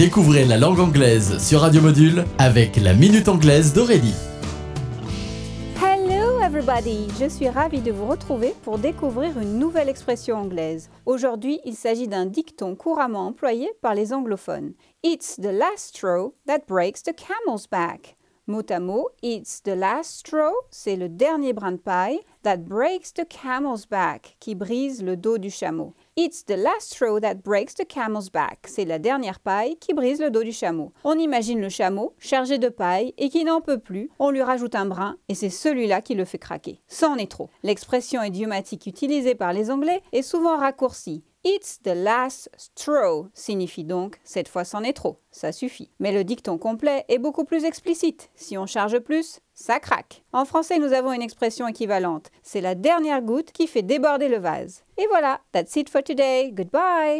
Découvrez la langue anglaise sur Radio Module avec la Minute Anglaise d'Aurélie. Hello everybody, je suis ravie de vous retrouver pour découvrir une nouvelle expression anglaise. Aujourd'hui, il s'agit d'un dicton couramment employé par les anglophones. It's the last straw that breaks the camel's back. Mot à mot, it's the last straw, c'est le dernier brin de paille, that breaks the camel's back, qui brise le dos du chameau. It's the last straw that breaks the camel's back, c'est la dernière paille qui brise le dos du chameau. On imagine le chameau chargé de paille et qui n'en peut plus, on lui rajoute un brin et c'est celui-là qui le fait craquer. Ça en est trop. L'expression idiomatique utilisée par les Anglais est souvent raccourcie. It's the last straw signifie donc cette fois c'en est trop, ça suffit. Mais le dicton complet est beaucoup plus explicite. Si on charge plus, ça craque. En français, nous avons une expression équivalente. C'est la dernière goutte qui fait déborder le vase. Et voilà, that's it for today. Goodbye.